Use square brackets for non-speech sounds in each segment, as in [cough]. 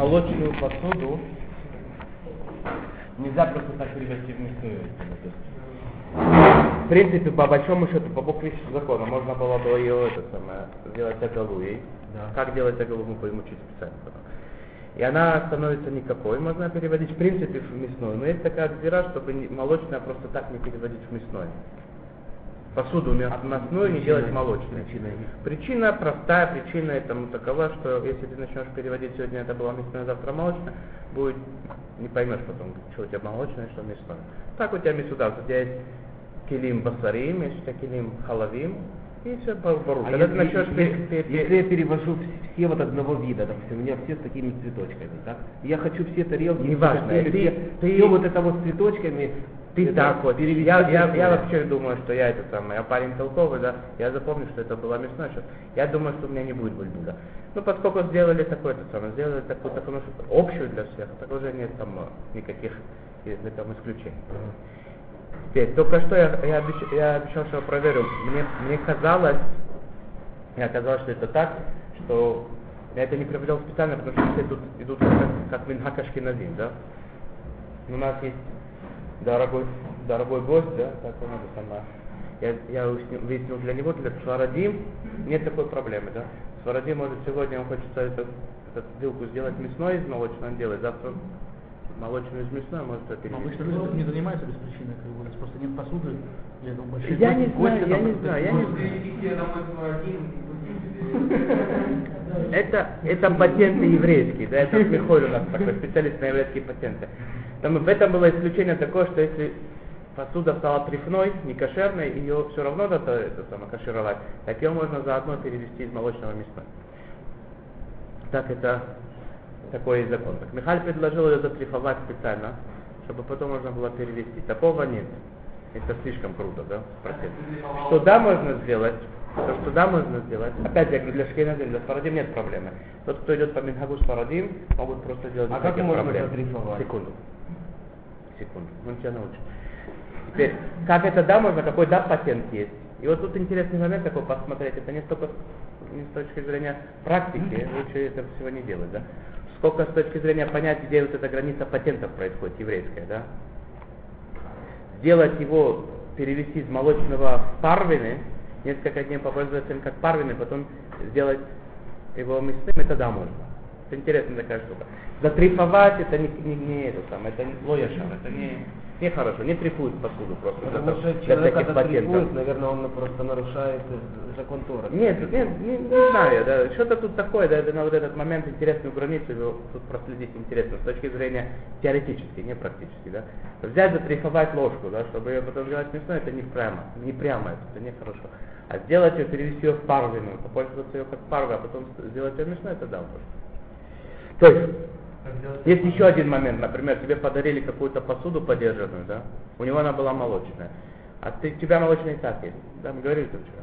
молочную посуду нельзя просто так перевести в мясную. В принципе, по большому счету, по букве закона, можно было бы ее это самое, сделать оголуей. Да. Как делать оголу, мы будем учить специально. И она становится никакой, можно переводить в принципе в мясную. Но есть такая дыра, чтобы молочное просто так не переводить в мясное. Посуду мя- мясную не делать молочной. Причина Причина простая, причина этому такова, что если ты начнешь переводить сегодня это было мясное, завтра молочное, будет не поймешь потом, что у тебя молочное, что мясное. Так у тебя мясуда, у тебя есть килим басарим, есть у тебя килим халавим, и все бару. А Когда если, ты начнешь если- если я перевожу вс- все вот одного вида, допустим, у меня все с такими цветочками, так? Я хочу все тарелки, Неважно, все, ты- все, ты- все вот это вот с цветочками. Ты это так вот. перевести Я, я, я вообще думаю, что я это самое, я парень толковый, да, я запомню, что это было мясное, сейчас. Я думаю, что у меня не будет бульбуля. Ну, поскольку сделали такое, то самое, сделали такую, такую ну, общую для всех, так уже нет там э, никаких э, там исключений. Теперь, только что я, я, обещ- я обещал, что я проверю. Мне, мне казалось, мне казалось, что это так, что я это не проверял специально, потому что все тут идут как, как Минхак Ашкеназим, да? У нас есть дорогой, дорогой гость, да, так он это сама. Я, я выяснил, выяснил для него, для Сварадим нет такой проблемы, да. Сварадим может сегодня, он хочет эту, эту вилку сделать мясной из молочного, он делает, завтра молочную из мясной, может это Но обычно люди не занимаются без причины, как бы, просто нет посуды. Я думаю, большие Я не знаю, я не знаю, я не знаю. Это, это патенты еврейские, да, это Михоль у нас такой специалист на еврейские патенты. Там в этом было исключение такое, что если посуда стала трефной, не кошерной, ее все равно надо это самое кашировать, так ее можно заодно перевести из молочного мясное. Так это такой закон. Так Михаль предложил ее затрифовать специально, чтобы потом можно было перевести. Такого нет. Это слишком круто, да? Спросить. Что да, можно сделать, то, что да, можно сделать. Опять я говорю, для Шкиназим, для Сфарадим нет проблемы. Тот, кто идет по Минхагу Сфарадим, могут просто делать А как можно проблем. затрифовать? Секунду. Секунду. Он тебя научит. Теперь, как это да можно, какой да патент есть. И вот тут интересный момент такой посмотреть. Это не столько не с точки зрения практики, лучше это всего не делать, да? Сколько с точки зрения понять, где вот эта граница патентов происходит, еврейская, да? Сделать его, перевести из молочного в парвины, несколько дней попользоваться им как парвины, потом сделать его мясным, это да, можно. Это интересная такая штука. Затрифовать это не, не, не это самое, это не лояшар, это не, не хорошо, не трифуют посуду просто для, Потому что для человек, патентов. наверное, он просто нарушает закон Тора. Нет, нет, не, не знаю, я, да, что-то тут такое, да, это на вот этот момент интересную границу его тут проследить интересно, с точки зрения теоретически, не практически, да. Взять, затрифовать ложку, да, чтобы ее потом сделать мясной, это не прямо, не прямо, это, это нехорошо. А сделать ее, перевести ее в парвину, попользоваться ее как парвы, а потом сделать ее мясной, это да, просто. То есть, есть еще один момент, например, тебе подарили какую-то посуду подержанную, да, у него она была молочная, а ты, у тебя молочная и так есть, да, мы говорили тут вчера.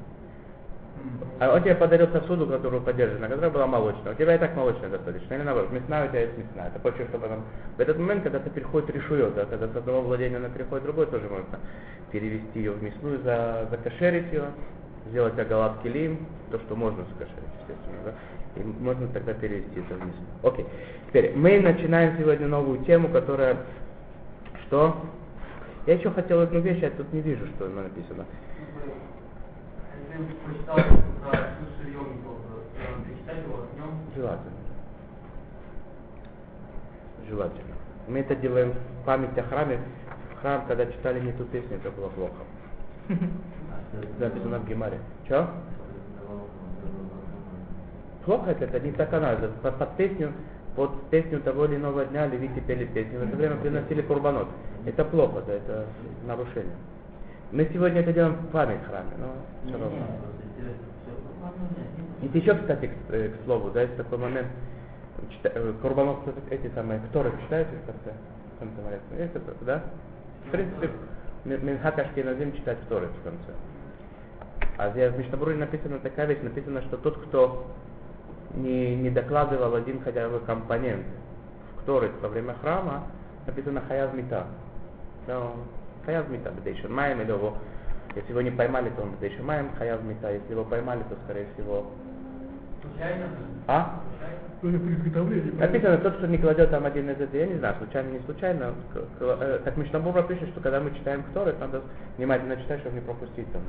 А он тебе подарил посуду, которую подержана, которая была молочная. У тебя и так молочная достаточно. Или наоборот, мясная у тебя есть мясная. Ты хочешь, чтобы она... В этот момент, когда ты переходит решует, да, когда с одного владения она переходит в другое, тоже можно перевести ее в мясную, за, закошерить ее, сделать агалат килим, то, что можно закошерить, естественно, да. И можно тогда перевести это в мясную. Окей. Теперь, мы начинаем сегодня новую тему, которая... Что? Я еще хотел одну вещь, я тут не вижу, что она написано. Желательно. Желательно. Мы это делаем в память о храме. В храм, когда читали не ту песню, это было плохо. [laughs] Записано в Гемаре. Че? Плохо это, это не так она. Это под, под песню, под песню того или иного дня левиты пели песню. В это время приносили курбанот. Это плохо, да, это нарушение. Мы сегодня это делаем в память храме, но все равно. И еще, кстати, к, э, к слову, да, есть такой момент, э, Курбанов, эти самые, которые читаете в конце? В конце молитвы? Есть это, да? В принципе, Ми- Минхак Ашкеназим читать в в конце. А здесь в Мишнабуре написана такая вещь, написано, что тот, кто не, не докладывал один хотя бы компонент в Торы во время храма, написано Хаяв Мита. Да, он Хаяв Мита, Бдейшин Маем, или его, если его не поймали, то он Бдейшин Маем, Хаяв Мита, если его поймали, то, скорее всего, случайно, а? Написано, тот, что не кладет там один из этих, я не знаю, случайно, не случайно, к- к- э, Мишнабура пишет, что когда мы читаем Торы, надо внимательно читать, чтобы не пропустить там.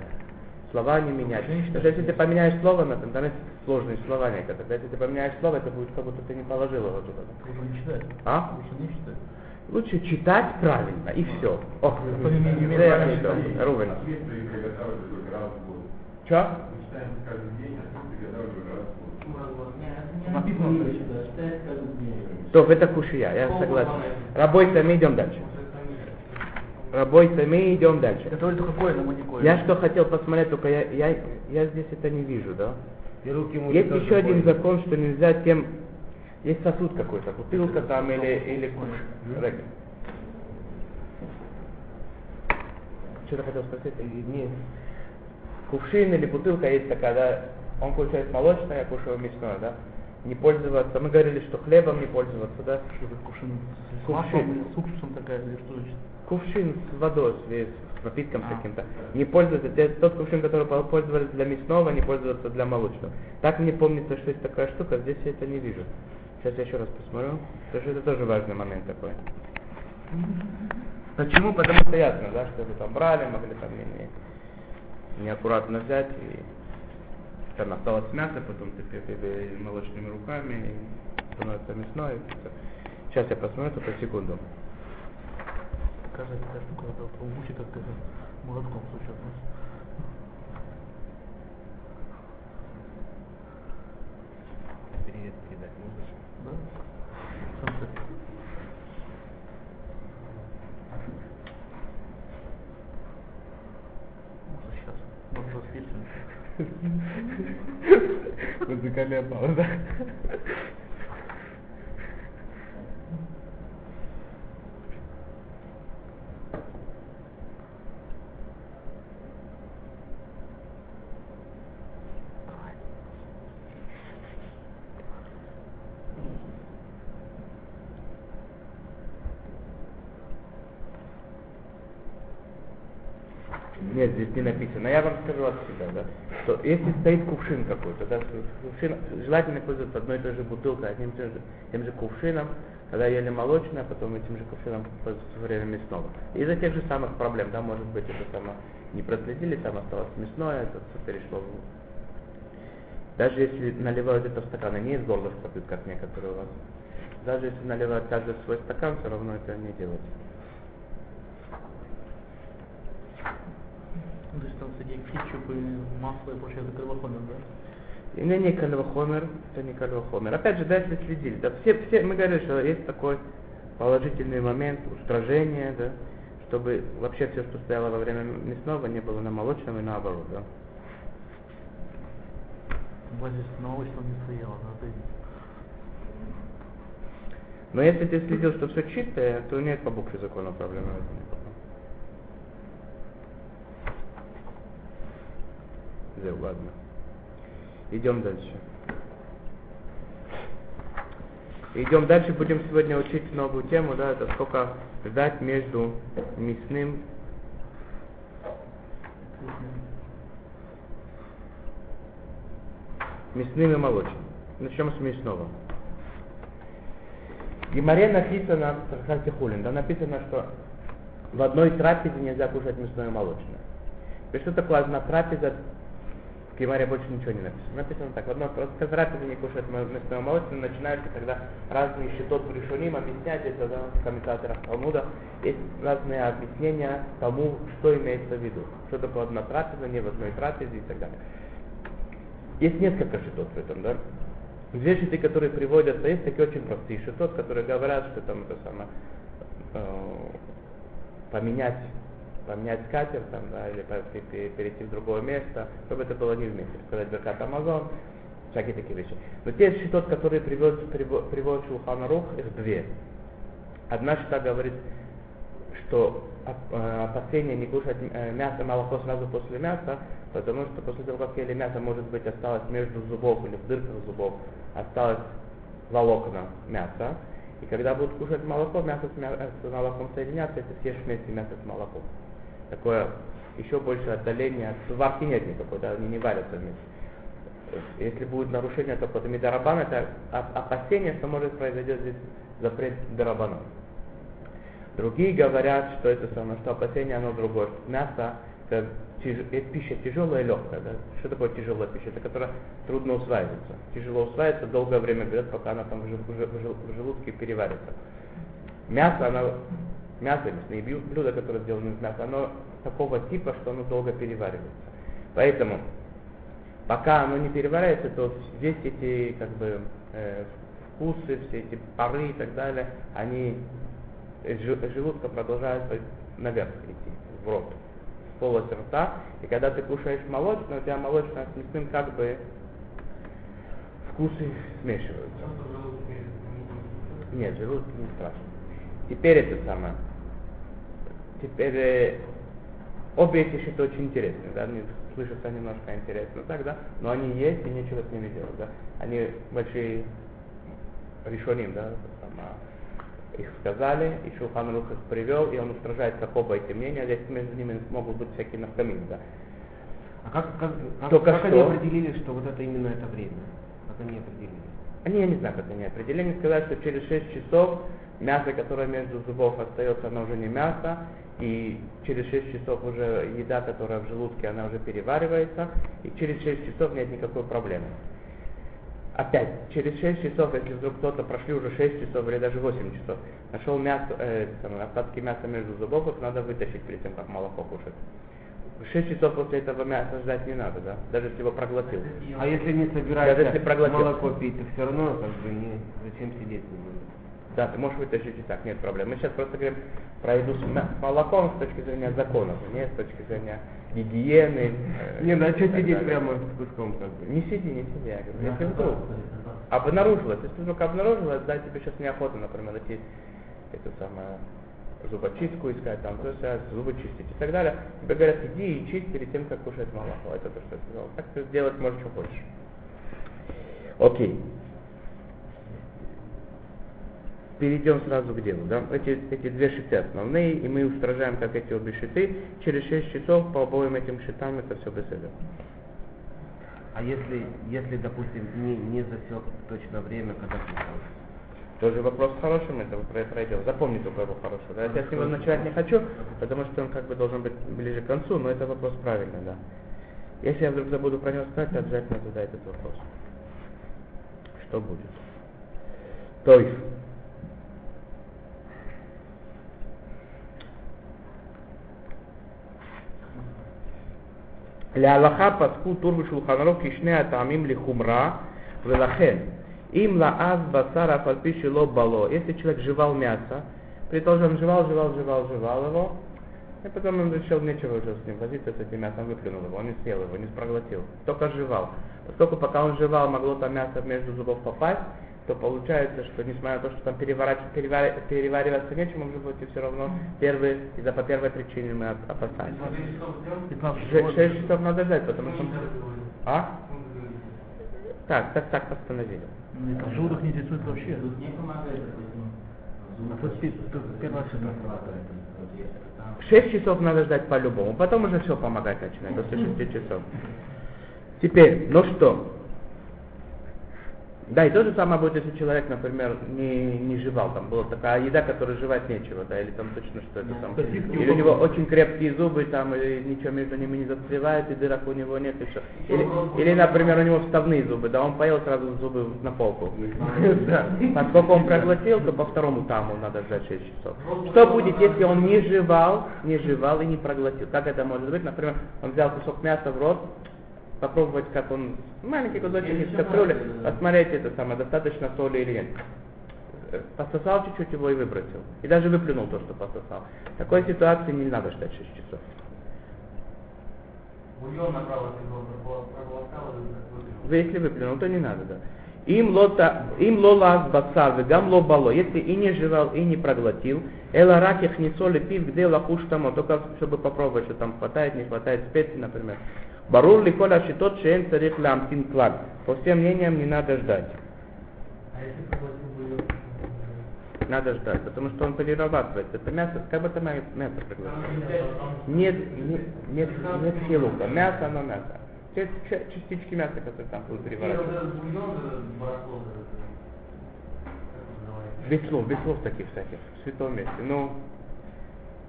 Слова не менять. Потому что если ты поменяешь слово, там есть сложные слова некоторые, если ты поменяешь слово, это будет как будто ты не положил его туда. Лучше не читать. А? Лучше не читать. Лучше читать правильно, и все. О, По мнению это. Рубин. Че? Мы читаем каждый день, а. Написано, что. То, это кушия, я согласен. Работай, мы идем дальше. Работай, мы идем дальше. Готовили только коина, а не коина. Я что хотел посмотреть, только я, я, я здесь это не вижу, да? И руки Есть еще один закон, что нельзя тем... Есть сосуд какой-то, бутылка там или, или куш. Что-то хотел спросить? И- Нет. Кувшин или бутылка есть такая, да? Он кушает молочное, я кушаю мясное, да? Не пользоваться. Мы говорили, что хлебом не пользоваться, да? Что это кувшин с Кувшин. с уксусом такая, или что значит? Кувшин с водой, с, с напитком А. каким-то. Не пользоваться. Тот кувшин, который пол- пользовались для мясного, не пользоваться для молочного. Так мне помнится, что есть такая штука, здесь я это не вижу. Сейчас я еще раз посмотрю. Потому что это тоже важный момент такой. Почему? Потому что ясно, да, что вы там брали, могли там не, не- неаккуратно взять и там осталось мясо, потом ты молочными руками, и становится мясное. и. Сейчас я посмотрю, только секунду. Вот в ухе как это молотком стучат. Привет передать можешь? Да? Сейчас. Может запишем. [laughs] Музыкальная пауза. Нет, здесь не написано. Я вам скажу от себя, да, что если стоит кувшин какой-то, да, кувшин, желательно пользоваться одной и той же бутылкой, одним тем же, тем же кувшином, когда ели молочное, а потом этим же кувшином пользоваться во время мясного. Из-за тех же самых проблем, да, может быть, это само не проследили, там осталось мясное, это все перешло в... Даже если наливают это в стакан, и не из горлышка пьют, как некоторые у вас. Даже если наливают каждый свой стакан, все равно это не делать. Ну, То есть там всякие кетчупы, масло и прочее, это кровохомер, да? Не, не кальвахомер, это не кальвахомер. Опять же, да, если следили, да, все, все, мы говорили, что есть такой положительный момент устражения, да, чтобы вообще все, что стояло во время мясного, не было на молочном и наоборот, да. На молочном не стояло, да, отойдите. Но если ты следил, что все чистое, то нет по букве закона проблемы в этом никакой. Зел, ладно. Идем дальше. Идем дальше, будем сегодня учить новую тему, да, это сколько ждать между мясным мясным и молочным. Начнем с мясного. В Гимаре написано, Трактате Хулин, там написано, что в одной трапезе нельзя кушать мясное и молочное. И что такое одна трапеза? В Гимаре больше ничего не написано. Написано так, в одной просто трапезе не кушать мо- мясное и молочное, начинаются тогда разные счетов решоним объяснять это да, в комментаторах Талмуда. Есть разные объяснения тому, что имеется в виду. Что такое одна трапеза, не в одной трапезе и так далее. Есть несколько шитот в этом, да? Две шиты, которые приводятся, есть такие очень простые шитот, которые говорят, что там это самое, э, поменять, поменять скатерть там, да, или перейти в другое место, чтобы это было не вместе, сказать Беркат Амазон, всякие такие вещи. Но те шитот, которые приводят, приво- приводит Шулхан Арух, их две. Одна шита говорит, что э, опасение не кушать э, мясо, молоко сразу после мяса, потому что после того, как ели мясо, может быть, осталось между зубов или в дырках зубов, осталось волокна мяса. И когда будут кушать молоко, мясо с, мя- с молоком соединятся, ты съешь вместе мясо с молоком. Такое еще большее отдаление, от варки нет никакой, да, они не варятся вместе. Если будет нарушение, то потом и дарабан, это опасение, что может произойдет здесь запрет дарабанов. Другие говорят, что это самое, что опасение оно другое. Мясо это, это пища тяжелая и легкая. Да? Что такое тяжелая пища? Это которая трудно усваивается. Тяжело усваивается, долгое время берет, пока она там в, в желудке переварится. Мясо, оно, мясо, мясные блюда, которые сделаны из мяса, оно такого типа, что оно долго переваривается. Поэтому, пока оно не переваривается, то весь эти как бы э, вкусы, все эти пары и так далее, они из жел- из желудка продолжают наверх идти, в рот, в полость рта. И когда ты кушаешь молочное, у тебя молочное с мясным как бы вкусы смешиваются. Нет, желудки не страшно. Теперь это самое. Теперь э, обе эти счеты очень интересные, да, они слышатся немножко интересно так, да, но они есть и нечего с ними делать, да. Они большие решоним, да, самое, их сказали, и Шулхан Рух их привел, и он устражает как оба эти мнения, здесь между ними могут быть всякие навкамины, да. А как, как, как, Только как они что? определили, что вот это именно это время? Как они определили? Они, я не знаю, как они определили, они сказали, что через 6 часов мясо, которое между зубов остается, оно уже не мясо, и через 6 часов уже еда, которая в желудке, она уже переваривается, и через 6 часов нет никакой проблемы. Опять, через 6 часов, если вдруг кто-то прошли уже 6 часов или даже 8 часов, нашел мясо, э, самое, остатки мяса между зубов, их надо вытащить перед тем, как молоко кушать. 6 часов после этого мяса ждать не надо, да? Даже если его проглотил. А если не собирается Даже если проглотил. молоко пить, то все равно как бы не, зачем сидеть не надо. Да, ты можешь вытащить и так, нет проблем. Мы сейчас просто говорим про еду с молоком с точки зрения законов, не с точки зрения гигиены. э, Не, ну а что сидеть прямо с куском как бы? Не сиди, не сиди, я говорю. Если вдруг обнаружилось, если вдруг обнаружилось, да, тебе сейчас неохота, например, идти эту самую зубочистку искать, там, то а, зубы чистить и так далее. Тебе говорят, иди и чисть перед тем, как кушать молоко. Это то, что я сказал. Так ты сделать можешь, что хочешь. Окей. Перейдем сразу к делу. Да? Эти, эти две шиты основные, и мы устражаем, как эти обе шиты. Через 6 часов по обоим этим шитам это все беседа. А если, если допустим, не, не засек точно время, когда кушал? Тоже вопрос хороший, мы это про- пройдем. Запомни только его хороший. Да? Я с него начинать не хочу, потому что он как бы должен быть ближе к концу, но это вопрос правильный, да. Если я вдруг забуду про него сказать, то обязательно задай этот вопрос. Что будет? То есть, להלכה פסקו טור ושולחן ערוך כי שני הטעמים לחומרה ולכן им ла аз басара фальпиши лоб бало. Если человек жевал мясо, при том, что он жевал, жевал, жевал, жевал его, и потом он решил, нечего уже с ним возиться, с этим мясом выплюнул его, он не съел его, не проглотил, только жевал. Поскольку пока он жевал, могло там мясо между зубов попасть, то получается, что несмотря на то, что там переваривать, переваривать, перевариваться нечем, он живете все равно первые, из-за по первой причине мы опасаемся. 6 часов надо ждать, потому что... А? Так, так, так постановили. Ну, это Желудок не интересует вообще. Тут пи- тут первая ситуация. Шесть часов надо ждать по-любому, потом уже все помогать начинает, после шести часов. Теперь, ну что? Да, и то же самое будет, если человек, например, не, не жевал, там была такая еда, которую жевать нечего, да, или там точно что это там. Или у него очень крепкие зубы, там, и ничего между ними не застревает, и дырок у него нет, и все. Или, или, например, у него вставные зубы, да, он поел сразу зубы на полку. [laughs] Поскольку он проглотил, то по второму таму надо ждать 6 часов. Что будет, если он не жевал, не жевал и не проглотил? Как это может быть? Например, он взял кусок мяса в рот, попробовать, как он маленький кусочек из кастрюли, посмотреть это самое, достаточно соли или нет. Э, Пососал чуть-чуть его и выбросил. И даже выплюнул то, что пососал. В такой ситуации не надо ждать 6 часов. Бульон Вы Если выплюнул, то не надо, да. Им лота, им лола басар, вегам ло бало, если и не жевал, и не проглотил, эла раких не соли пив, где лакуш тамо, только чтобы попробовать, что там хватает, не хватает специй, например. Барур ли коля тот шеен царих лямтин клад. По всем мнениям не надо ждать. А? Надо ждать, потому что он перерабатывается. Это мясо, как бы это мя- мясо проглотил. Нет, нет, нет, нет хилука. Мясо, оно мясо. Частички мяса, которые там будут переворачиваться. этот бульон, этот барахло, вот это, как называется? Без слов, без слов таких всяких, в святом месте. Ну,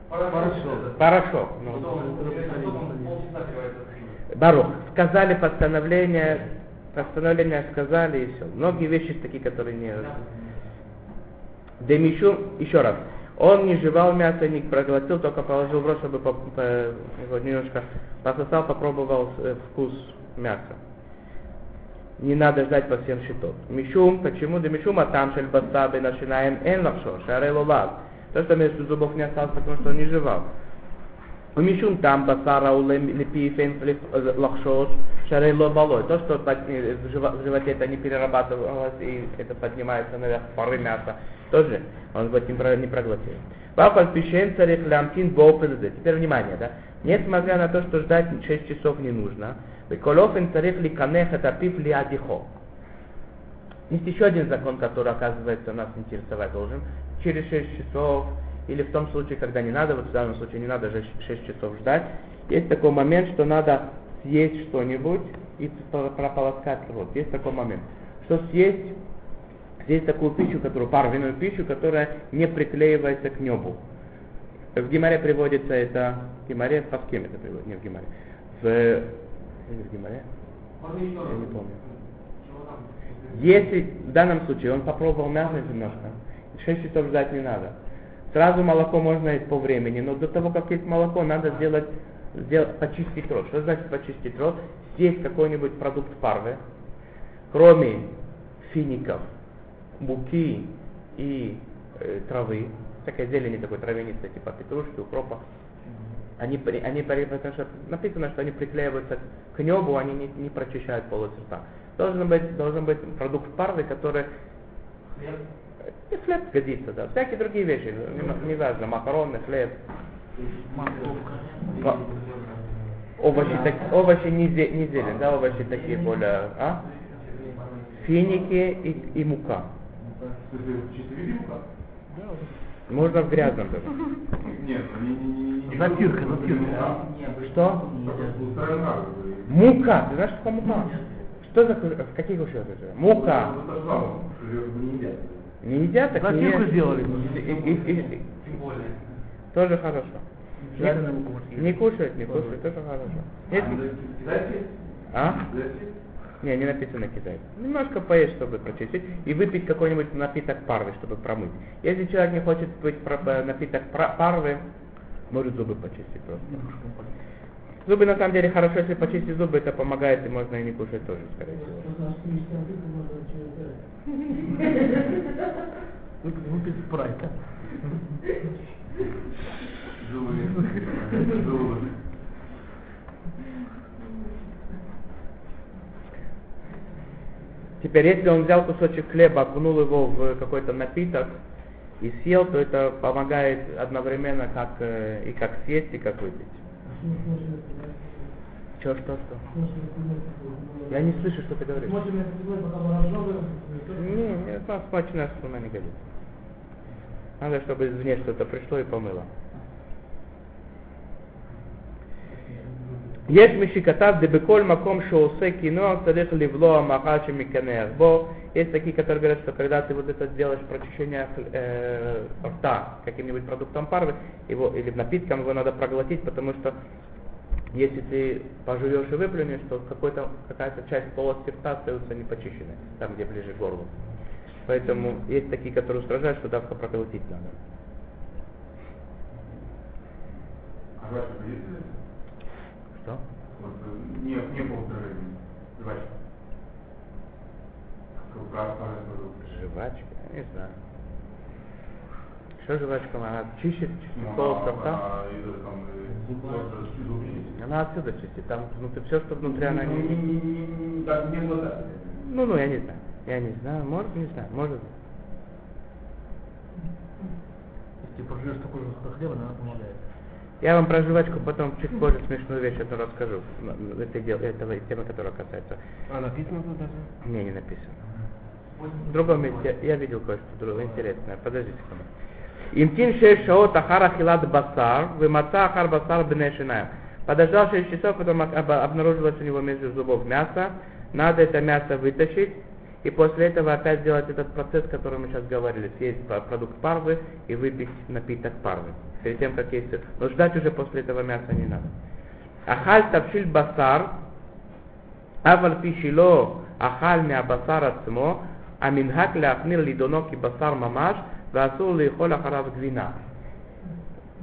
Порошок. порошок. Ну. Барух. Сказали постановление, постановление сказали и все. Многие вещи такие, которые не... Демишу, еще раз, он не жевал мясо, не проглотил, только положил в рот, чтобы по- по- его немножко пососал, попробовал э, вкус мяса. Не надо ждать по всем счетов. Мишум, почему? Да а там шельбасабы начинаем эн лапшо, шарей лолав. То, что между зубов не осталось, потому что он не жевал. Вмещун там басара лепифен э, лахшош шарело балой. То, что э, в животе это не перерабатывалось и это поднимается наверх пары мяса, тоже он бы не проглотил. Папа пишем царих лямтин боупезе. Теперь внимание, да? Несмотря на то, что ждать 6 часов не нужно, Колофен царих ли канех это пив ли адихо. Есть еще один закон, который, оказывается, нас интересовать должен. Через 6 часов или в том случае, когда не надо, вот в данном случае не надо же 6 часов ждать, есть такой момент, что надо съесть что-нибудь и про- прополоскать рот. Есть такой момент. Что съесть, съесть такую пищу, которую, парвенную пищу, которая не приклеивается к небу. В Гимаре приводится это, в Гимаре, по кем это приводится, не в Гимаре, в, или в Гимаре, я не помню. Если в данном случае он попробовал мясо немножко, 6 часов ждать не надо. Сразу молоко можно есть по времени, но до того, как есть молоко, надо сделать, сделать почистить рот. Что значит почистить рот? Съесть какой-нибудь продукт парвы, кроме фиников, муки и э, травы, всякой зелени такой травянистой, типа петрушки, укропа, они, они, потому что написано, что они приклеиваются к небу, они не, не прочищают полость рта. Должен быть, должен быть продукт парвы, который? И хлеб годится, да. Всякие другие вещи, не, не важно, макароны, хлеб, овощи, так, овощи не, зе- не зелень, да, овощи такие более, а? Финики и, и мука. Можно в грязном даже. Нет, ну не, не, не, не. Затирка, затирка. Что? Мука, ты знаешь, что такое мука? Что за, в каких это? Мука. Не едят. Не так не ешь. сделали. И- и-. Тоже хорошо. Съели. Не кушают, не кушают, тоже хорошо. А? Китайцы? Не, не написано Китай. Немножко поесть, чтобы прочистить, и выпить какой-нибудь напиток парвы, чтобы промыть. Если человек не хочет пить про- э, напиток парвы, может зубы почистить просто. Зубы на самом деле хорошо, если почистить зубы, это помогает, и можно и не кушать тоже, скорее всего. Выпить выпить спрайт. а? Зубы. Зубы. Теперь, если он взял кусочек хлеба, окунул его в какой-то напиток и съел, то это помогает одновременно как э, и как съесть, и как выпить. Че, что, что? Я не слышу, что ты говоришь. Не, не, это смачная струна не годится. Надо, чтобы извне что-то пришло и помыло. יש מי שכתב דבכל מקום שעושה קינוח צריך לבלוע מאכל שמקנח בו. Есть такие, которые говорят, что когда ты вот это делаешь прочищение э, рта каким-нибудь продуктом парвы, его, или напитком его надо проглотить, потому что если ты пожуешь и выплюнешь, то какая-то часть полости рта остается непочищенной, там, где ближе к горлу. Поэтому есть такие, которые устражают, что давка проглотить надо. А жвачка есть? Что? Вот, э, не, не было устроения. Жвачка. Жвачка? Не знаю. Что жвачка? Она чистит она- рта? она э. Она отсюда чистит. Там внутри все, что внутри, она не... не- не- не- не- так. Ну, ну, я не знаю. Я не знаю. Может, не знаю. Может. быть. Если пожуешь такой же хлеба, она помогает. Я вам про жвачку потом чуть позже смешную вещь одну расскажу. Это дел, этого темы, которая касается. А написано тут даже? Не, не написано. В другом месте я видел кое-что другое интересное. Подождите секунду. Имтин шесть шаот ахара хилат басар, вымаца ахар басар бнешинаем. Подождал 6 часов, потом обнаружилось у него между зубов мясо. Надо это мясо вытащить. И после этого опять сделать этот процесс, о котором мы сейчас говорили. Съесть продукт парвы и выпить напиток парвы. Перед тем, как есть Но ждать уже после этого мяса не надо. Ахаль тавшиль басар, авал пишило ахаль мя басар ацмо, аминхак ляхнир лидонок и басар мамаш – Васул ли холя харав гвина.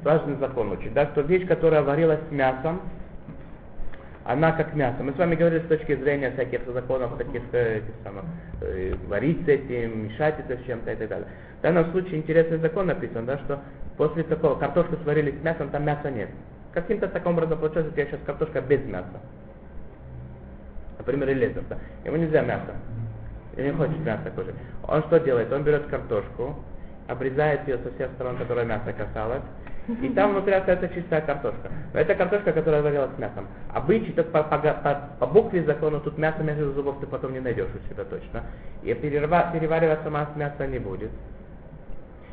Важный закон учит, да, что вещь, которая варилась с мясом, она как мясо. Мы с вами говорили с точки зрения всяких законов, таких э, этих самых, э, варить с этим, мешать это с чем-то и так далее. В данном случае интересный закон написан, да, что после такого картошка сварили с мясом, там мяса нет. Каким-то таким образом получается, у тебя сейчас картошка без мяса. Например, или да. Ему нельзя мясо. И не хочет мясо кушать. Он что делает? Он берет картошку, обрезает ее со всех сторон, которая мясо касалось, и там внутри остается чистая картошка. Но это картошка, которая варилась с мясом. Обычай, так по, по, по, по букве закона, тут мясо между зубов ты потом не найдешь у себя точно. И перерва, перевариваться масса мяса не будет.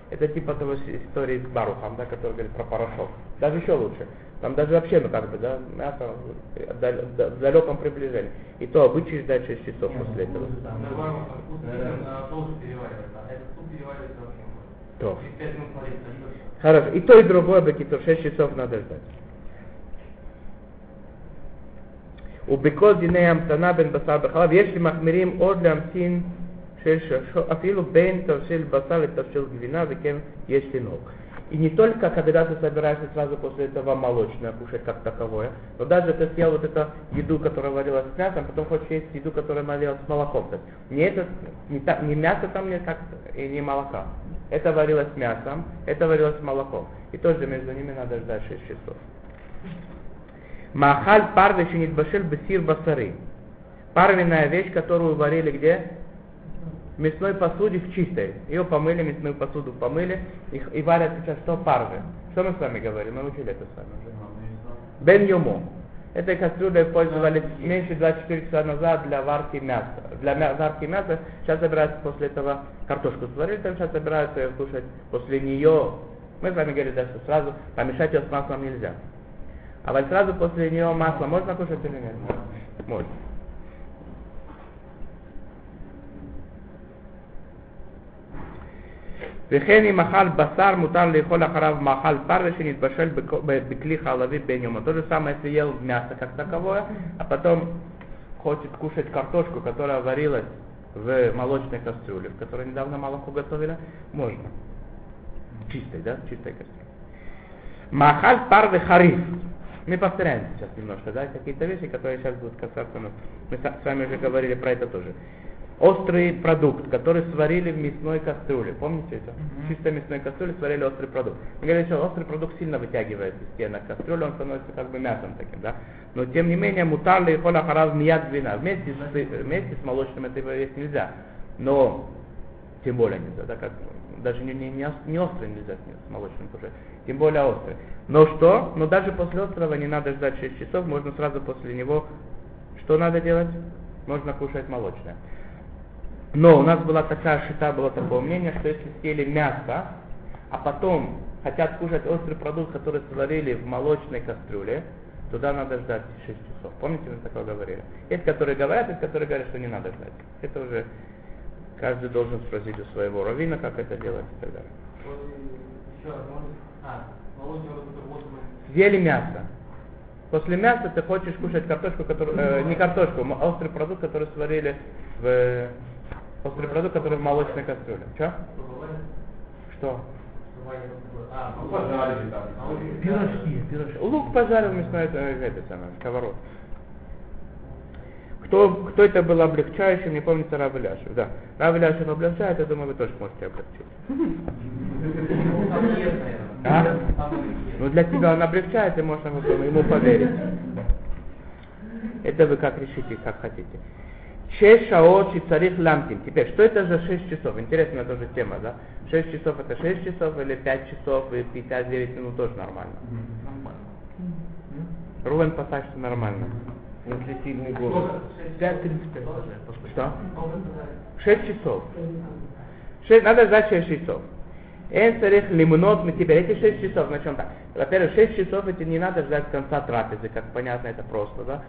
Это типа того истории с Барухом, да, который говорит про порошок. Даже еще лучше. Там даже вообще, ну как бы, да, мясо в дал- в далеком приближении. И то обычай ждать 6 часов после этого. Наоборот, вкус именно должен перевариваться, а этот суп переваривается вообще не может. То. Через пять минут смотреть сольется. Хорошо. И то, и другое, Бекитор, 6 часов надо ждать. ובכל דיני המתנה בין בשר בחלב, יש למחמירים עוד להמתין שש שעות, אפילו בין תבשיל בשר לתבשיל גבינה, וכן יש לנהוג. И не только когда ты собираешься сразу после этого молочное кушать как таковое, но даже ты съел вот эту еду, которая варилась с мясом, потом хочешь есть еду, которая варилась с молоком. То есть не, это, не, та- не мясо там нет как и не молока. Это варилось с мясом, это варилось с молоком. И тоже между ними надо ждать 6 часов. Махаль парвы еще не башель бесир басары. Парвенная вещь, которую варили где? В мясной посуде в чистой. Ее помыли, мясную посуду помыли и, и варят сейчас что? Парвы. Что мы с вами говорим? Мы учили это с вами уже. Бен Йому. Этой кастрюлей пользовались меньше 24 часа назад для варки мяса. Для мя- варки мяса сейчас собираются после этого картошку сварили, там сейчас собираются ее кушать после нее. Мы с вами говорили, да, что сразу помешать ее с маслом нельзя. А вот сразу после нее масло можно кушать или нет? Можно. וכן אם אכל בשר מותר לאכול אחריו מאכל פרווה שנתבשל בכ- ב- בכלי חלבי בן יומו. То же самое, если ел мясо как таковое, а потом хочет кушать картошку, которая варилась в молочной кастрюле, в которой недавно молоко готовили, можно. Чистой, да? Чистой кастрюле. Махаль парвы хариф. Мы повторяем сейчас немножко, да, какие-то вещи, которые сейчас будут касаться нас. Мы с с вами уже говорили про это тоже. Острый продукт, который сварили в мясной кастрюле. Помните это? В чистой мясной кастрюле сварили острый продукт. Мы говорили, что острый продукт сильно вытягивает из стенок кастрюли, он становится как бы мясом таким, да. Но тем не менее, мутарли и хола харав мияд вина. Вместе с, вместе с молочным это есть нельзя. Но тем более нельзя, да, как даже не, не, не, ос- не острый нельзя с молочным кушать, тем более острый. Но что? Но даже после острого не надо ждать 6 часов, можно сразу после него, что надо делать? Можно кушать молочное. Но у нас была такая шита, было такое мнение, что если съели мясо, а потом хотят кушать острый продукт, который сварили в молочной кастрюле, туда надо ждать 6 часов. Помните, мы такое говорили? Есть, которые говорят, есть, которые говорят, что не надо ждать. Это уже каждый должен спросить у своего раввина, как это делать и так далее. Может, а, Съели мясо. После мяса ты хочешь кушать картошку, которую, э, не картошку, м- острый продукт, который сварили в э, острый продукт, который в молочной кастрюле. Че? Что? А, Ну, пожарили там. Вот Пирожки, пирожки. Лук пожарил мясной э, это самое, сковород. Кто, кто это был облегчающим, не помнится Рав Иляшев. Да, Рав Иляшев облегчает, я думаю, вы тоже можете облегчить. А? Ну для тебя он облегчает, и можно ему поверить. Это вы как решите, как хотите. Шесть шаот и царих ламтин. Теперь, что это за 6 часов? Интересная тоже тема, да? 6 часов это 6 часов или 5 часов и 59 минут тоже нормально. Рувен посадь, что нормально. Если сильный голод. 5.35 уже. Что? 6 часов. Шесть- надо ждать 6 часов. Эн царих лимнот мы теперь эти шесть часов, на чем так? Во-первых, шесть часов эти не надо ждать конца трапезы, как понятно, это просто, да?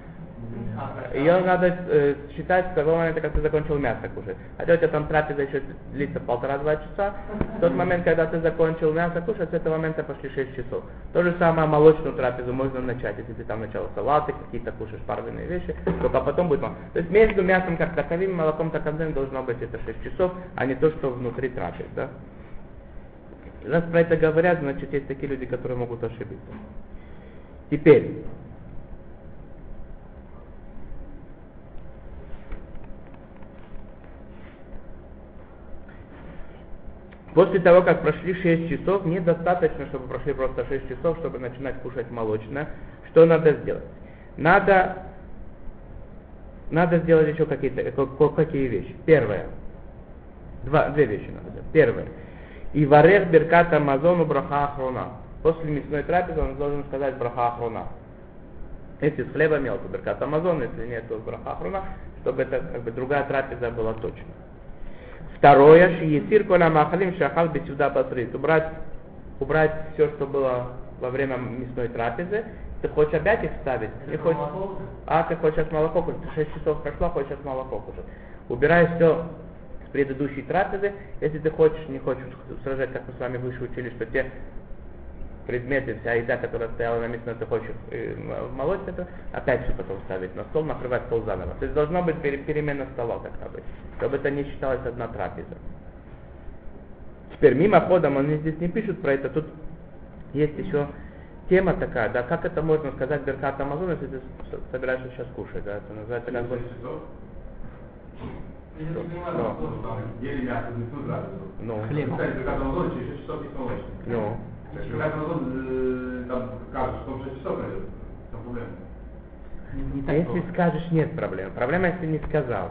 Ее надо э, считать с того момента, как ты закончил мясо кушать. Хотя у тебя там трапеза еще длится полтора-два часа. В тот момент, когда ты закончил мясо кушать, с этого момента пошли 6 часов. То же самое молочную трапезу можно начать, если ты там начал салаты какие-то кушаешь, парвенные вещи, только потом будет мало. То есть между мясом как таковым и молоком таковым должно быть это 6 часов, а не то, что внутри трапез, да? Раз про это говорят, значит есть такие люди, которые могут ошибиться. Теперь, После того, как прошли 6 часов, недостаточно, чтобы прошли просто 6 часов, чтобы начинать кушать молочное. Что надо сделать? Надо, надо сделать еще какие-то какие вещи. Первое. Два, две вещи надо сделать. Первое. И варех беркат амазону браха ахрона. После мясной трапезы он должен сказать браха ахрона. Если с хлеба мел, то беркат амазон, если нет, то браха ахрона, чтобы это как бы другая трапеза была точно. Второе, шиесир коля махалим шахал бесюда басрит. Убрать, убрать все, что было во время мясной трапезы. Ты хочешь опять их ставить? Не хочешь? А, ты хочешь молоко кушать? 6 часов прошло, хочешь молоко кушать. Убирай все с предыдущей трапезы. Если ты хочешь, не хочешь сражать, как мы с вами выше учили, что те предметы, вся еда, которая стояла на ты хочешь э, молоть это, опять все потом ставить на стол, накрывать стол заново. То есть должна быть перемена стола, как бы, чтобы это не считалось одна трапеза. Теперь мимоходом, они здесь не пишут про это, тут есть еще тема такая, да, как это можно сказать Беркат Амазон, если ты собираешься сейчас кушать, да, это называется как бы... Ну, Хлеб. Кстати, Беркат Амазон через 6 часов есть молочный. ну, Если Беркат Амазон э, там кажется, что он 6 часов пройдет, в чем проблема? Не так если скажешь, нет проблем. Проблема, если не сказал.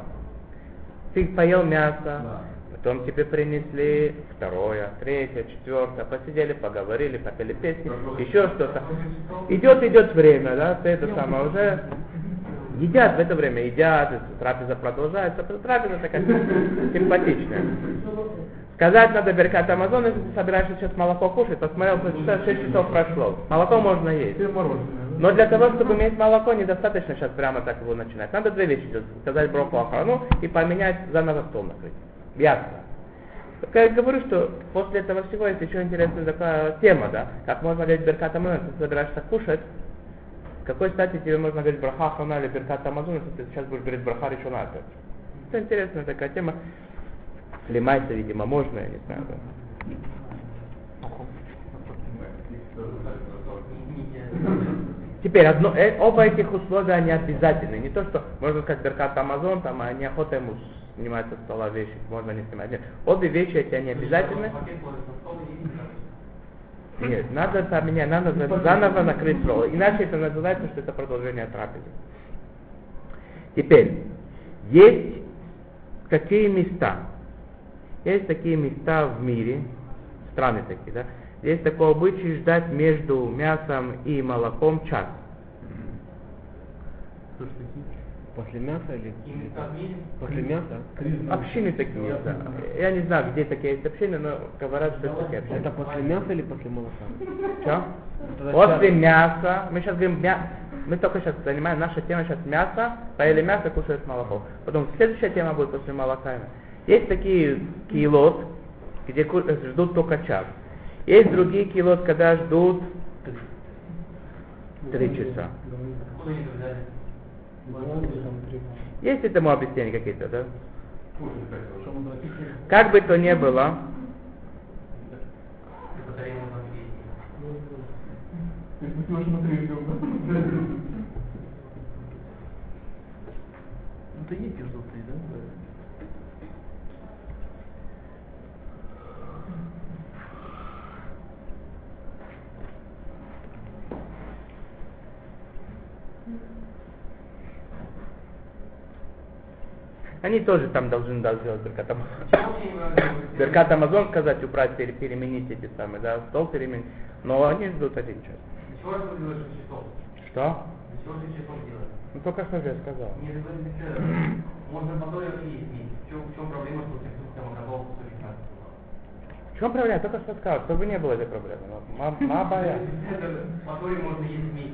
Ты поел мясо, Да. потом тебе принесли второе, третье, четвертое, посидели, поговорили, попели песни, еще что-то. Идет, идет время, да, ты это самое уже едят в это время, едят, трапеза продолжается, трапеза такая [laughs] симпатичная. Сказать надо Беркат Амазон, если ты собираешься сейчас молоко кушать, посмотрел, что часа 6 часов прошло. Молоко можно есть. Но для того, чтобы иметь молоко, недостаточно сейчас прямо так его начинать. Надо две вещи делать. Сказать броху охрану и поменять заново стол накрыть. Ясно. Я говорю, что после этого всего есть еще интересная такая тема, да, как можно говорить Беркат Амазон, если ты собираешься кушать, какой стати тебе можно говорить браха охрана или Беркат Амазон, если ты сейчас будешь говорить браха решена опять. Это интересная такая тема. Лимайся, видимо, можно, я не знаю. Да. Теперь одно, э, оба этих условия они обязательны. Не то, что можно сказать Беркат Амазон, там, а неохота ему снимать со стола вещи, можно не снимать. Нет, обе вещи эти они обязательны. Нет, надо поменять, надо за- заново накрыть стол. Иначе это называется, что это продолжение трапезы. Теперь, есть какие места? Есть такие места в мире, страны такие, да? Есть такой обычай ждать между мясом и молоком час. После мяса или? После мяса? Общины такие да. Я не знаю, где такие есть общины, но говорят, что это такие общины. Это после мяса или после молока? Что? После мяса, мы сейчас говорим мясо, мы только сейчас занимаем, наша тема сейчас мясо, поели мясо, кушают молоко. Потом следующая тема будет после молока. Есть такие килот, где ждут только час. Есть другие килот, когда ждут три часа. Есть этому объяснения какие-то, да? Как бы то ни было, съесть. То есть тоже смотрели друг друга. Ну ты есть желтые, да? Они тоже там должны да, сделать Беркат Амазон. Беркат Амазон сказать, убрать, пере- переменить эти самые, да, стол переменить. Но они ждут один час. Для чего же делаешь 6 часов? Что? Для чего 6 часов делать? Ну только что же я сказал. Не [coughs] можно потом и есть. В чем, в чем проблема, что ты там 115 В чем проблема? Я только что сказал, чтобы не было этой проблемы. Ма- Мабая. По Торе можно есть вместе.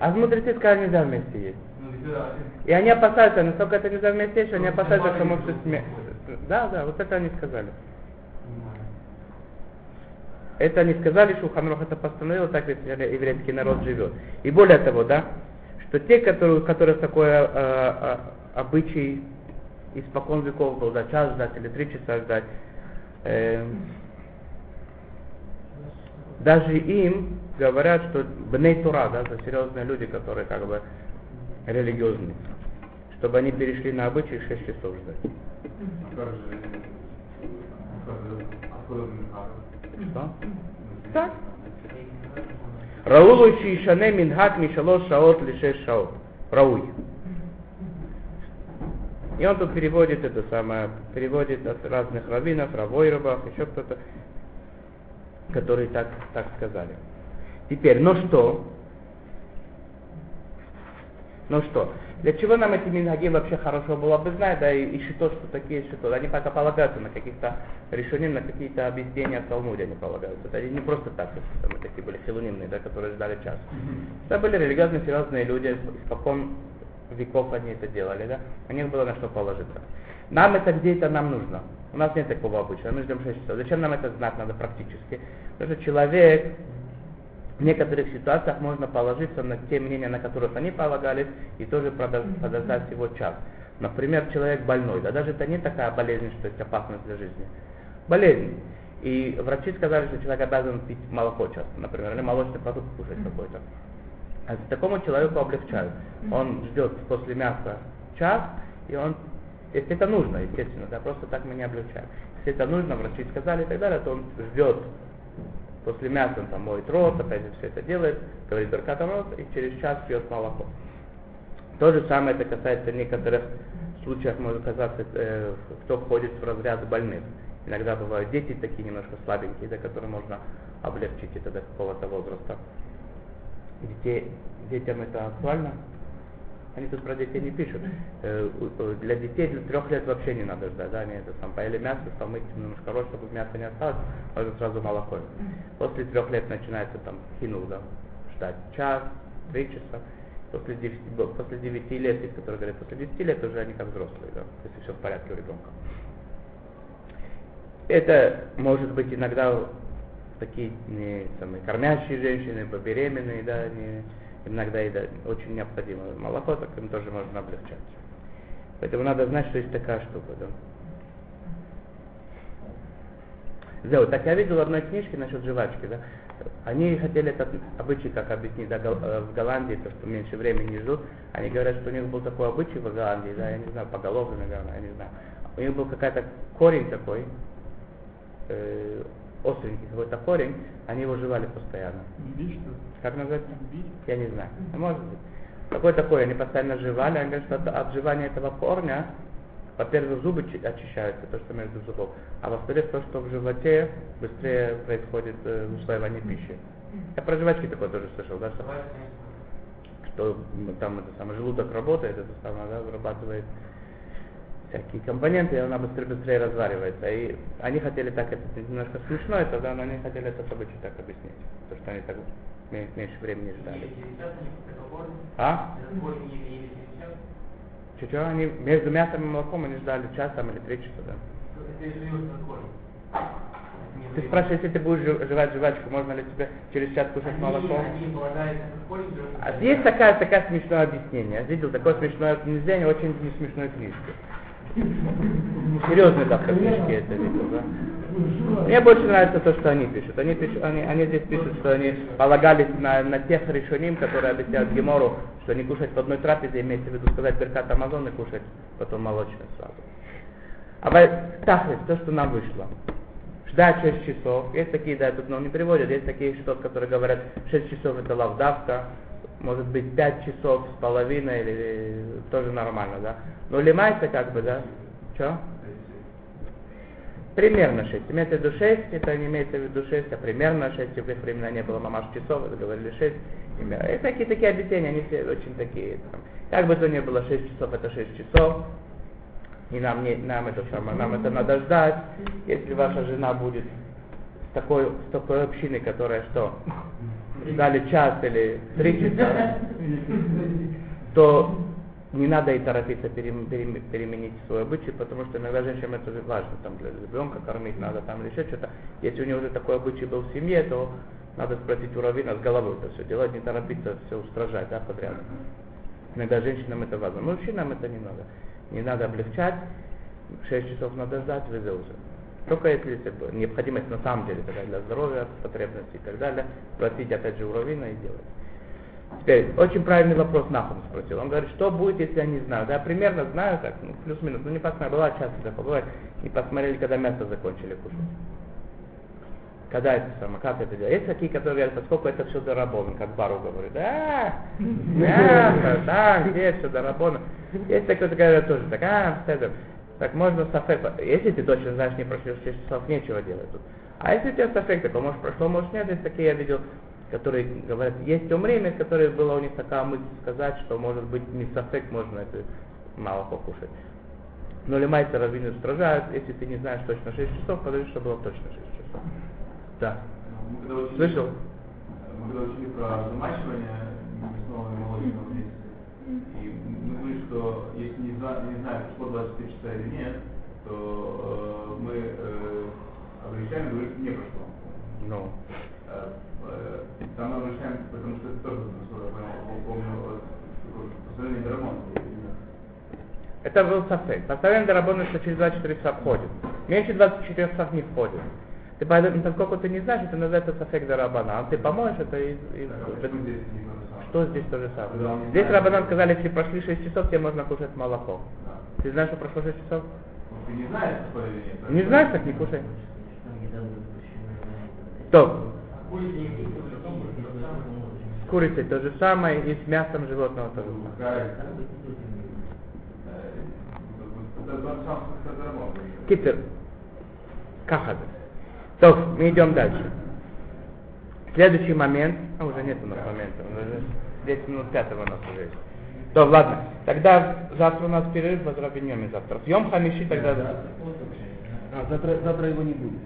А мудрецы сказали, нельзя вместе есть. И они опасаются, настолько это нельзя вместе что они опасаются, что может смерть. Да, да, вот это они сказали. Это они сказали, что Ханрох это постановил, так ведь еврейский народ живет. И более того, да, что те, которые, у которых такой э, э, обычай испокон веков был, да, час ждать или три часа ждать, э, даже им говорят, что бней Тура, да, это серьезные люди, которые как бы религиозные, чтобы они перешли на обычай 6 часов ждать. Что? Так. Раулу шишане минхак мишалош шаот лишеш шаот. Рауй. И он тут переводит это самое, переводит от разных раввинов, Равойрубах, еще кто-то, которые так, так сказали. Теперь, ну что? Ну что? Для чего нам эти мингаги вообще хорошо было бы знать, да, и, и что, что такие что Они пока полагаются на каких-то решениях, на какие-то объяснения в Талмуде они полагаются. Это не просто так, что мы такие были хилунимные, да, которые ждали час. Это были религиозные, серьезные люди, испокон веков они это делали, да, у них было на что положиться. Нам это где-то нам нужно. У нас нет такого обычая, мы ждем 6 часов. Зачем нам это знать надо практически? Потому что человек в некоторых ситуациях можно положиться на те мнения, на которых они полагались, и тоже подож- подождать всего час. Например, человек больной, да даже это не такая болезнь, что есть опасность для жизни. Болезнь. И врачи сказали, что человек обязан пить молоко часто, например, или молочный продукт кушать какой-то. А такому человеку облегчают. Он ждет после мяса час, и он, если это нужно, естественно, да, просто так мы не облегчаем. Если это нужно, врачи сказали и так далее, то он ждет после мяса, он там моет рот, опять же все это делает, говорит Беркатом рот, и через час пьет молоко. То же самое это касается некоторых случаев, может казаться, э, кто входит в разряд больных. Иногда бывают дети такие немножко слабенькие, да, которые можно облегчить это до какого-то возраста. Детей, детям это актуально? Они тут про детей не пишут. Э, для детей для трех лет вообще не надо ждать, да, они это сам поели мясо, помыть немножко рот, чтобы мяса не осталось, можно сразу молоко. После трех лет начинается там хинул, да, ждать час, три часа. После девяти, после девяти лет, есть которые говорят, после десяти лет уже они как взрослые, да, если все в порядке у ребенка. Это может быть иногда такие не, самые кормящие женщины, беременные, да, не, иногда да, очень необходимо молоко, так им тоже можно облегчать. Поэтому надо знать, что есть такая штука, да. Зеу, так я видел в одной книжке насчет жвачки, да. Они хотели этот обычай, как объяснить, да, э, в Голландии, то, что меньше времени ждут. Они говорят, что у них был такой обычай в Голландии, да, я не знаю, поголовно, наверное, я не знаю. У них был какой-то корень такой, э, остренький какой-то корень, они его жевали постоянно. Ли? Как называется? Бить? Я не знаю. Ну, Может быть. Какой такой, они постоянно жевали, они говорят, что от, от жевания этого корня, во-первых, зубы чи- очищаются, то, что между зубов, а во-вторых, то, что в животе быстрее происходит э, усваивание пищи. Я про жвачки такое тоже слышал, да, что, что м, там это самое, желудок работает, это самое, да, вырабатывает всякие компоненты, и она быстрее-быстрее разваривается. И они хотели так, это немножко смешно это, да, но они хотели это событие так объяснить, то, что они так ме- меньше времени ждали. А? Чуть-чуть они между мясом и молоком они ждали час там или три часа, да. Ты спрашиваешь, если ты будешь жев- жевать жвачку, можно ли тебе через час кушать молоко? А есть такая, такая смешное объяснение. Я видел такое смешное объяснение, очень не смешной книжке. Серьезные так книжки это видел, да. Мне больше нравится то, что они пишут. Они, пишут, они, они здесь пишут, что они полагались на, на тех решениям, которые объясняют Гемору, что не кушать в одной трапезе, имеется в виду сказать Беркат Амазон и кушать потом молочное сразу. А Тахлис, то, что нам вышло. Ждать 6 часов. Есть такие, да, тут ну, не переводят, есть такие счетов, которые говорят, 6 часов это лавдавка, может быть 5 часов с половиной, или, или тоже нормально, да. Но лимайся как бы, да. Что? Примерно 6. Имеется в виду 6, это не имеется в виду 6, а примерно 6. В их времена не было мамаш часов, это говорили 6. Примерно. И такие, такие объяснения, они все очень такие. Там. Как бы то ни было, 6 часов это 6 часов. И нам, не, нам это самое, нам это надо ждать. Если ваша жена будет с такой, с такой общиной, которая что, дали час или три часа, то не надо и торопиться перем- перем- переменить свой обычай, потому что иногда женщинам это важно, там для ребенка кормить надо, там или еще что-то. Если у него уже такой обычай был в семье, то надо спросить у раввина с головой это все делать, не торопиться все устражать, да, подряд. Иногда женщинам это важно, мужчинам это не надо. Не надо облегчать, 6 часов надо ждать, вызов уже. Только если необходимость на самом деле такая для здоровья, потребности и так далее, спросить опять же у раввина и делать. Теперь, очень правильный вопрос Нахум спросил. Он говорит, что будет, если я не знаю? Да, примерно знаю, так, ну, плюс-минус, ну не посмотрел, бывает часто такое, бывает, не посмотрели, когда мясо закончили кушать. Когда это самое, как это делать? Есть такие, которые говорят, поскольку это все доработано, как Бару говорит, да, мясо, да, здесь все доработано. Есть такие, которые говорят тоже, так, а, это, так можно сафек, если ты точно знаешь, не прошло 6 часов, нечего делать тут. А если у тебя сафек такой, может прошло, может нет, есть такие, я видел, которые говорят, есть умрение, которое было у них такая мысль сказать, что может быть не сафек, можно это мало покушать. Но лимайцы раввины устражают, если ты не знаешь точно 6 часов, подожди, что было точно 6 часов. Да. Мы когда учили, Слышал? Мы когда учили про замачивание мясного и молочного вместе, и мы говорили, что не, зна- не знаем, прошло 24 часа или нет, то э, мы э, говорим, что не прошло. Ну, Э, э, Там мы облегчаем, потому что это тоже, насколько я понял, помню, постановления Дарамона. это был сафек. Постоянно доработано, что через 24 часа входит. Меньше 24 часов не входит. Ты поэтому, поскольку ты не знаешь, это называется сафек дарабана. А ты поможешь, это и, и-? Что здесь то же самое? Здесь Рабанан сказали, если прошли 6 часов, тебе можно кушать молоко. Да. Ты знаешь, что прошло 6 часов? Ну, Ты не знаешь, что или нет. Не знаешь, так не кушай. То, с курицей то же самое, и с мясом животного то же самое. Какая разница? Это тот самый, как Дарамон. Китер. Кахады. То, мы идем дальше. Следующий момент, а уже нет у нас момента, уже 10 минут пятого у нас уже есть. То, ладно, тогда завтра у нас перерыв, возобновим завтра. Съем хамиши тогда. А завтра, завтра его не будет.